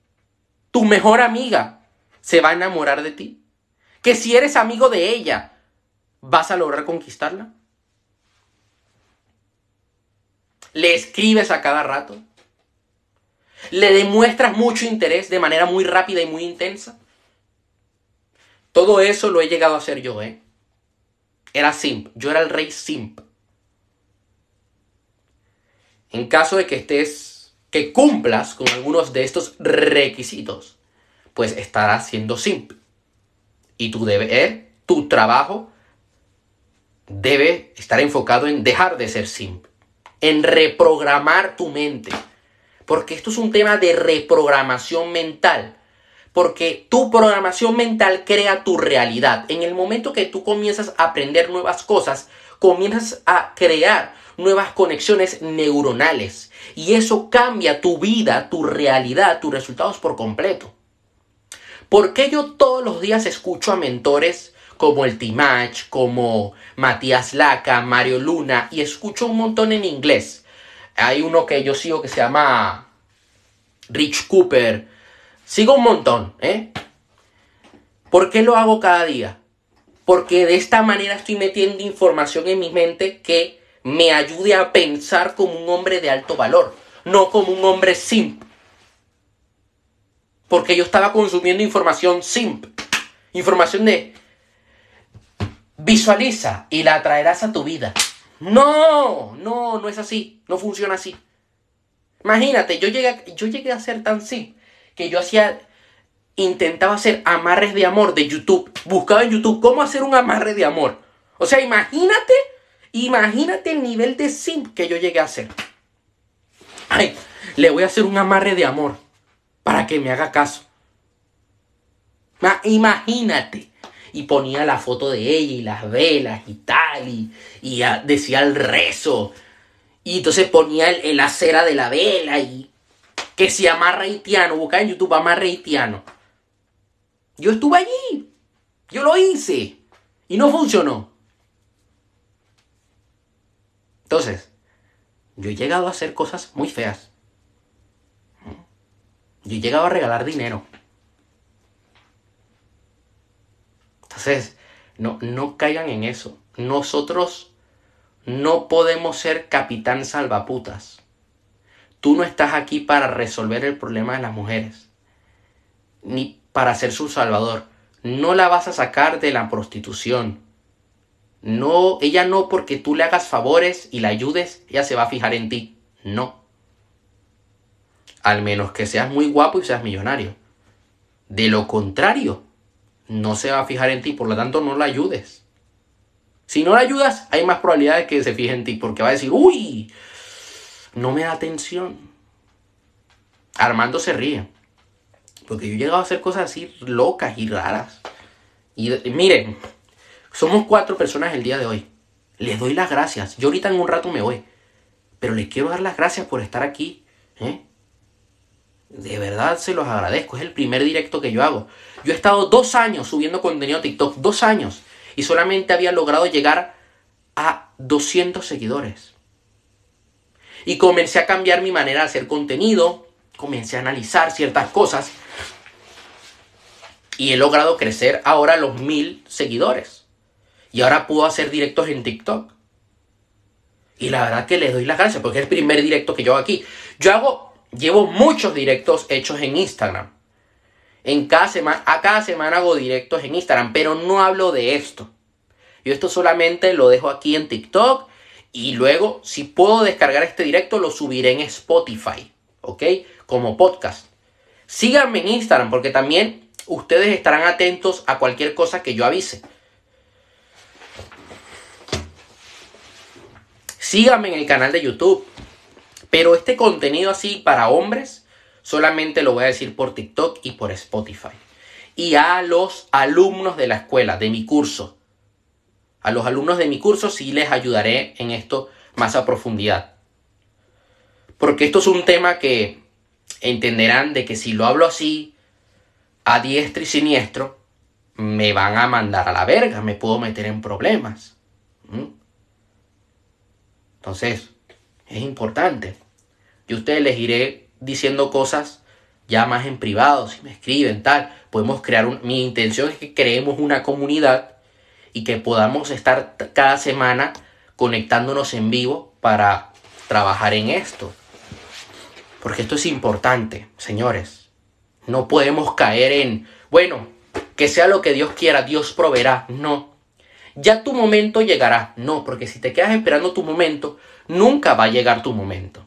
tu mejor amiga se va a enamorar de ti? ¿Que si eres amigo de ella vas a lograr conquistarla? ¿Le escribes a cada rato? ¿Le demuestras mucho interés de manera muy rápida y muy intensa? Todo eso lo he llegado a hacer yo, ¿eh? Era simp, yo era el rey simp. En caso de que estés, que cumplas con algunos de estos requisitos, pues estarás siendo simp. Y tu deber, tu trabajo, debe estar enfocado en dejar de ser simp, en reprogramar tu mente. Porque esto es un tema de reprogramación mental. Porque tu programación mental crea tu realidad. En el momento que tú comienzas a aprender nuevas cosas, comienzas a crear nuevas conexiones neuronales. Y eso cambia tu vida, tu realidad, tus resultados por completo. ¿Por qué yo todos los días escucho a mentores como el Timach, como Matías Laca, Mario Luna, y escucho un montón en inglés? Hay uno que yo sigo que se llama Rich Cooper. Sigo un montón, ¿eh? ¿Por qué lo hago cada día? Porque de esta manera estoy metiendo información en mi mente que me ayude a pensar como un hombre de alto valor, no como un hombre simp. Porque yo estaba consumiendo información simp, información de visualiza y la traerás a tu vida. No, no, no es así, no funciona así. Imagínate, yo llegué, yo llegué a ser tan simp que yo hacía, intentaba hacer amarres de amor de YouTube. Buscaba en YouTube cómo hacer un amarre de amor. O sea, imagínate Imagínate el nivel de simp que yo llegué a hacer. Ay, le voy a hacer un amarre de amor para que me haga caso. Imagínate. Y ponía la foto de ella y las velas y tal. Y, decía el rezo. Y entonces ponía el, la cera de la vela y que se amarra haitiano. Busca en YouTube amarre haitiano. Yo estuve allí. Yo lo hice. Y no funcionó. Entonces, yo he llegado a hacer cosas muy feas. Yo he llegado a regalar dinero. Entonces, no, no caigan en eso. Nosotros no podemos ser capitán salvaputas. tú no estás aquí para resolver el problema de las mujeres, ni para ser su salvador. No la vas a sacar de la prostitución. No, ella no porque tú le hagas favores y la ayudes, ella se va a fijar en ti. No. Al menos que seas muy guapo y seas millonario. De lo contrario, no se va a fijar en ti, por lo tanto no la ayudes. Si no la ayudas, hay más probabilidad de que se fije en ti, porque va a decir, uy, no me da atención. Armando se ríe. Porque yo he llegado a hacer cosas así locas y raras. Y miren, somos cuatro personas el día de hoy. Les doy las gracias. Yo ahorita en un rato me voy. Pero les quiero dar las gracias por estar aquí. ¿eh? De verdad se los agradezco. Es el primer directo que yo hago. Yo he estado dos años subiendo contenido a TikTok. Dos años. Y solamente había logrado llegar a 200 seguidores. Y comencé a cambiar mi manera de hacer contenido. Comencé a analizar ciertas cosas. Y he logrado crecer ahora los mil seguidores. Y ahora puedo hacer directos en TikTok. Y la verdad que les doy las gracias porque es el primer directo que yo hago aquí. Yo hago, llevo muchos directos hechos en Instagram. En cada semana, a cada semana hago directos en Instagram, pero no hablo de esto. Yo esto solamente lo dejo aquí en TikTok y luego, si puedo descargar este directo, lo subiré en Spotify, ¿ok? Como podcast. Síganme en Instagram porque también ustedes estarán atentos a cualquier cosa que yo avise. Síganme en el canal de YouTube. Pero este contenido así para hombres solamente lo voy a decir por TikTok y por Spotify. Y a los alumnos de la escuela, de mi curso. A los alumnos de mi curso sí les ayudaré en esto más a profundidad. Porque esto es un tema que entenderán de que si lo hablo así, a diestro y siniestro, me van a mandar a la verga, me puedo meter en problemas. ¿Mm? Entonces, es importante. Yo ustedes les iré diciendo cosas ya más en privado, si me escriben, tal. Podemos crear un... Mi intención es que creemos una comunidad y que podamos estar cada semana conectándonos en vivo para trabajar en esto. Porque esto es importante, señores. No podemos caer en, bueno, que sea lo que Dios quiera, Dios proveerá. No, ya tu momento llegará. No, porque si te quedas esperando tu momento, nunca va a llegar tu momento.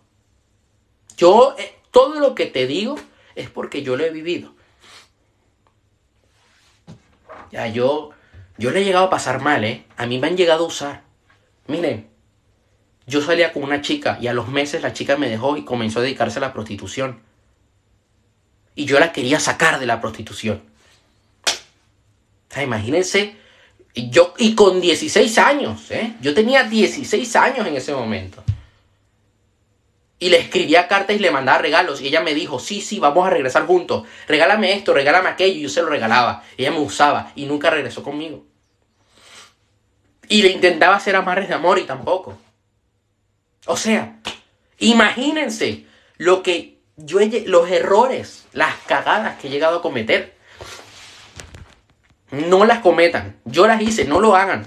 Yo, eh, todo lo que te digo es porque yo lo he vivido. Ya yo, yo le he llegado a pasar mal, ¿eh? A mí me han llegado a usar. Miren, yo salía con una chica y a los meses la chica me dejó y comenzó a dedicarse a la prostitución. Y yo la quería sacar de la prostitución. O sea, imagínense yo, y con 16 años, ¿eh? Yo tenía 16 años en ese momento. Y le escribía cartas y le mandaba regalos. Y ella me dijo, sí, sí, vamos a regresar juntos. Regálame esto, regálame aquello. Y yo se lo regalaba. Ella me usaba y nunca regresó conmigo. Y le intentaba hacer amarres de amor y tampoco. O sea, imagínense lo que yo los errores, las cagadas que he llegado a cometer. No las cometan. Yo las hice, no lo hagan.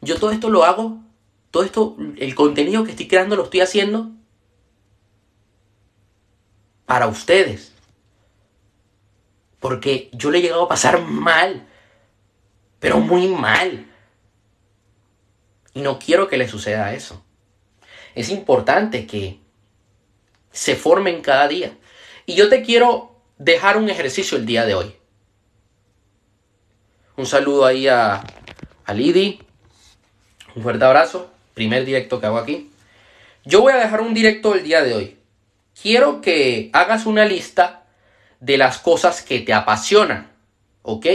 Yo todo esto lo hago, todo esto, el contenido que estoy creando lo estoy haciendo para ustedes. Porque yo le he llegado a pasar mal, pero muy mal. Y no quiero que le suceda eso. Es importante que se formen cada día. Y yo te quiero dejar un ejercicio el día de hoy. Un saludo ahí a, a Lidi. Un fuerte abrazo. Primer directo que hago aquí. Yo voy a dejar un directo el día de hoy. Quiero que hagas una lista de las cosas que te apasionan. ¿Ok?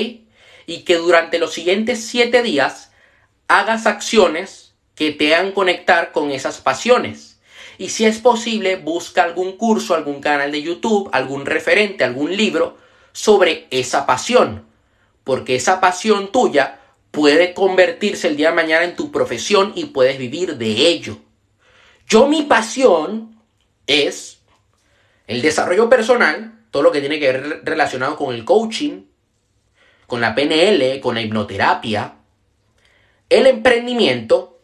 Y que durante los siguientes siete días hagas acciones que te hagan conectar con esas pasiones. Y si es posible, busca algún curso, algún canal de YouTube, algún referente, algún libro sobre esa pasión porque esa pasión tuya puede convertirse el día de mañana en tu profesión y puedes vivir de ello. Yo mi pasión es el desarrollo personal, todo lo que tiene que ver relacionado con el coaching, con la PNL, con la hipnoterapia, el emprendimiento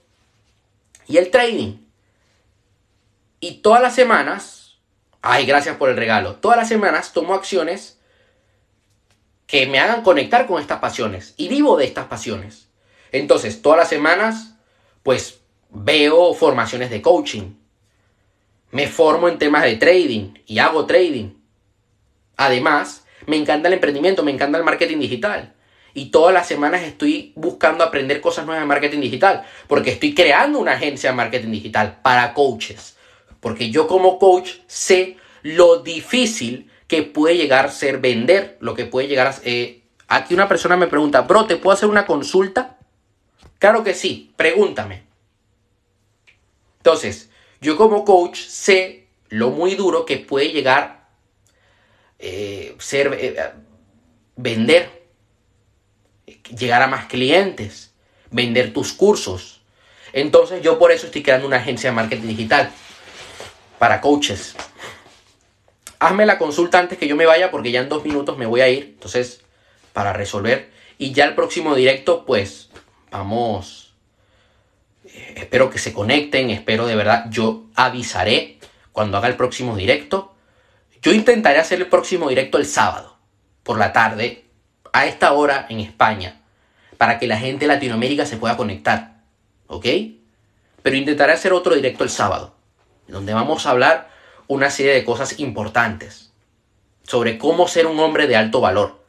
y el trading. Y todas las semanas, Ay, gracias por el regalo. Todas las semanas tomo acciones que me hagan conectar con estas pasiones y vivo de estas pasiones. Entonces, todas las semanas, pues veo formaciones de coaching. Me formo en temas de trading y hago trading. Además, me encanta el emprendimiento, me encanta el marketing digital. Y todas las semanas estoy buscando aprender cosas nuevas de marketing digital. Porque estoy creando una agencia de marketing digital para coaches. Porque yo como coach sé lo difícil que puede llegar a ser vender, lo que puede llegar a... Eh, aquí una persona me pregunta, bro, ¿te puedo hacer una consulta? Claro que sí, pregúntame. Entonces, yo como coach sé lo muy duro que puede llegar eh, ser eh, vender, llegar a más clientes, vender tus cursos. Entonces yo por eso estoy creando una agencia de marketing digital para coaches hazme la consulta antes que yo me vaya porque ya en dos minutos me voy a ir. Entonces, para resolver. Y ya el próximo directo, pues, vamos. Espero que se conecten, espero de verdad. Yo avisaré cuando haga el próximo directo. Yo intentaré hacer el próximo directo el sábado, por la tarde, a esta hora en España, para que la gente de Latinoamérica se pueda conectar. ¿Ok? Pero intentaré hacer otro directo el sábado, donde vamos a hablar una serie de cosas importantes sobre cómo ser un hombre de alto valor.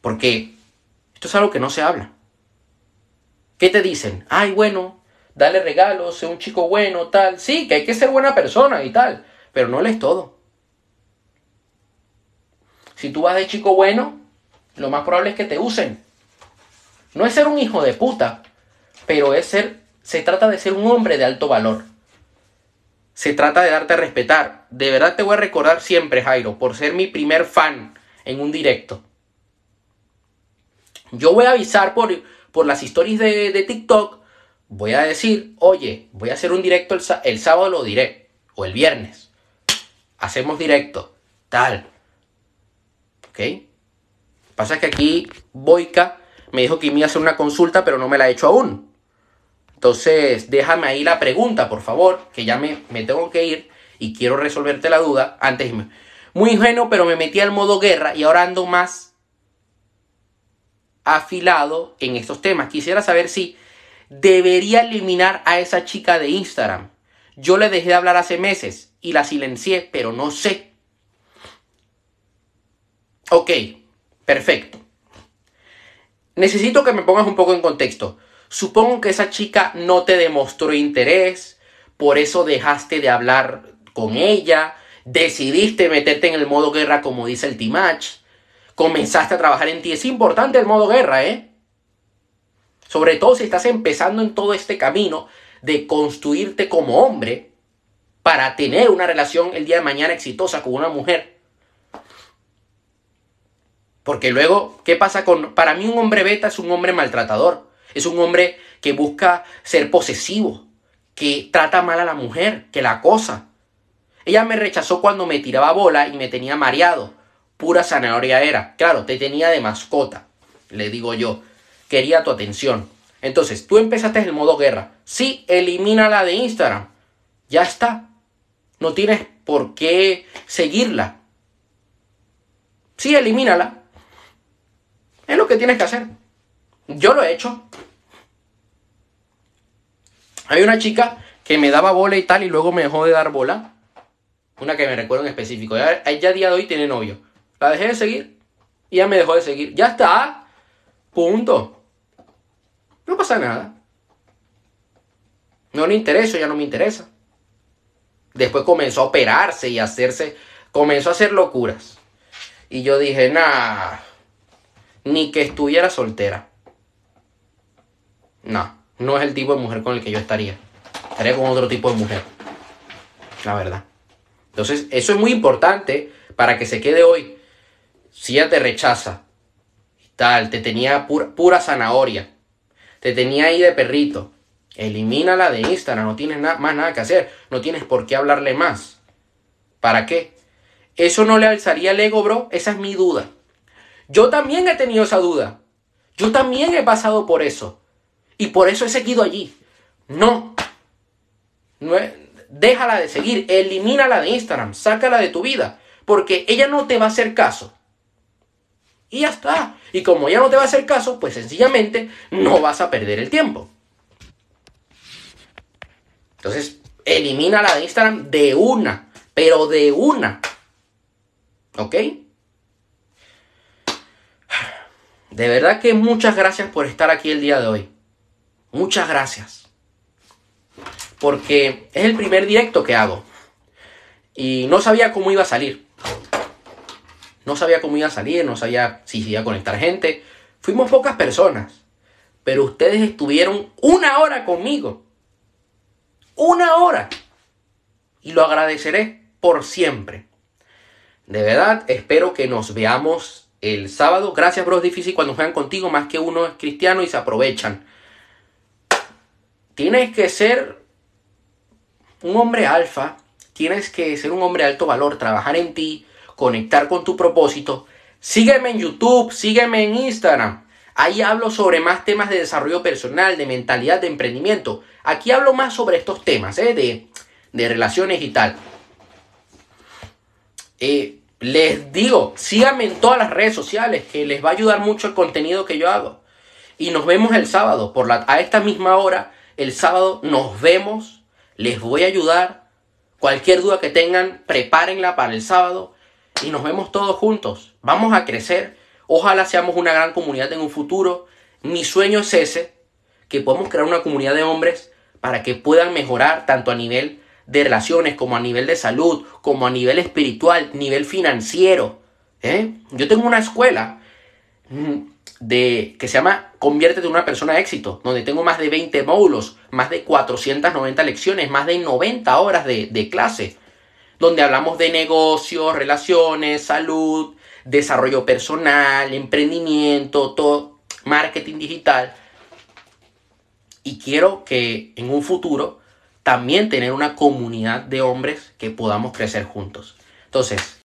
Porque esto es algo que no se habla. ¿Qué te dicen? Ay, bueno, dale regalos, sé un chico bueno, tal. Sí, que hay que ser buena persona y tal. Pero no lees todo. Si tú vas de chico bueno, lo más probable es que te usen. No es ser un hijo de puta, pero es ser, se trata de ser un hombre de alto valor se trata de darte a respetar. De verdad te voy a recordar siempre, Jairo, por ser mi primer fan en un directo. Yo voy a avisar por, por las historias de, TikTok. Voy a decir, oye, voy a hacer un directo el, sábado, lo diré. O el viernes. Hacemos directo. Tal. ¿Ok? Pasa que aquí Boica me dijo que me iba a hacer una consulta, pero no me la ha hecho aún. Entonces, déjame ahí la pregunta, por favor, que ya me, tengo que ir y quiero resolverte la duda. Antes, muy ingenuo, pero me metí al modo guerra y ahora ando más afilado en estos temas. Quisiera saber si debería eliminar a esa chica de Instagram. Yo le dejé de hablar hace meses y la silencié, pero no sé. Ok, perfecto. Necesito que me pongas un poco en contexto. Supongo que esa chica no te demostró interés, por eso dejaste de hablar con ella, decidiste meterte en el modo guerra como dice el Timach, comenzaste a trabajar en ti. Es importante el modo guerra, ¿eh? Sobre todo si estás empezando en todo este camino de construirte como hombre para tener una relación el día de mañana exitosa con una mujer. Porque luego, ¿qué pasa con... Para mí un hombre beta es un hombre maltratador. Es un hombre que busca ser posesivo, que trata mal a la mujer, que la acosa. Ella me rechazó cuando me tiraba bola y me tenía mareado. Pura zanahoria era. Claro, te tenía de mascota, le digo yo. Quería tu atención. Entonces, tú empezaste el modo guerra. Sí, elimínala de Instagram. Ya está. No tienes por qué seguirla. Sí, elimínala. Es lo que tienes que hacer. Yo lo he hecho. Hay una chica que me daba bola y tal y luego me dejó de dar bola. Una que me recuerdo en específico. Ella, a día de hoy tiene novio. La dejé de seguir y ya me dejó de seguir. Ya está. Punto. No pasa nada. No le interesa, ya no me interesa. Después comenzó a operarse y a hacerse. Comenzó a hacer locuras. Y yo dije, nah. Ni que estuviera soltera. No no es el tipo de mujer con el que yo estaría. Estaría con otro tipo de mujer. La verdad. Entonces, eso es muy importante para que se quede hoy. Si ella te rechaza, tal, te tenía pura, zanahoria, te tenía ahí de perrito, elimínala de Instagram, no tienes más nada que hacer, no tienes por qué hablarle más. ¿Para qué? ¿Eso no le alzaría el ego, bro? Esa es mi duda. Yo también he tenido esa duda. Yo también he pasado por eso. Y por eso he seguido allí. No. no déjala de seguir, elimínala de Instagram, sácala de tu vida, porque ella no te va a hacer caso. Y ya está. Y como ella no te va a hacer caso, pues sencillamente no vas a perder el tiempo. Entonces, elimínala de Instagram de una, pero de una. ¿Ok? De verdad que muchas gracias por estar aquí el día de hoy. Muchas gracias. Porque es el primer directo que hago. Y no sabía cómo iba a salir. No sabía cómo iba a salir, no sabía si se iba a conectar gente. Fuimos pocas personas. Pero ustedes estuvieron una hora conmigo. Una hora. Y lo agradeceré por siempre. De verdad, espero que nos veamos el sábado. Gracias, bros. Difícil cuando juegan contigo, más que uno es cristiano y se aprovechan. Tienes que ser un hombre alfa. Tienes que ser un hombre de alto valor, trabajar en ti, conectar con tu propósito. Sígueme en YouTube, sígueme en Instagram. Ahí hablo sobre más temas de desarrollo personal, de mentalidad, de emprendimiento. Aquí hablo más sobre estos temas, ¿eh? de, de relaciones y tal. Eh, les digo, síganme en todas las redes sociales, que les va a ayudar mucho el contenido que yo hago. Y nos vemos el sábado, por la, a esta misma hora, el sábado nos vemos, les voy a ayudar. Cualquier duda que tengan, prepárenla para el sábado y nos vemos todos juntos. Vamos a crecer. Ojalá seamos una gran comunidad en un futuro. Mi sueño es ese, que podamos crear una comunidad de hombres para que puedan mejorar tanto a nivel de relaciones, como a nivel de salud, como a nivel espiritual, nivel financiero. ¿eh? Yo tengo una escuela mm, de, que se llama Conviértete en una persona de éxito, donde tengo más de 20 módulos, más de 490 lecciones, más de 90 horas de, de clase, donde hablamos de negocios, relaciones, salud, desarrollo personal, emprendimiento, todo, marketing digital. Y quiero que en un futuro también tener una comunidad de hombres que podamos crecer juntos. Entonces,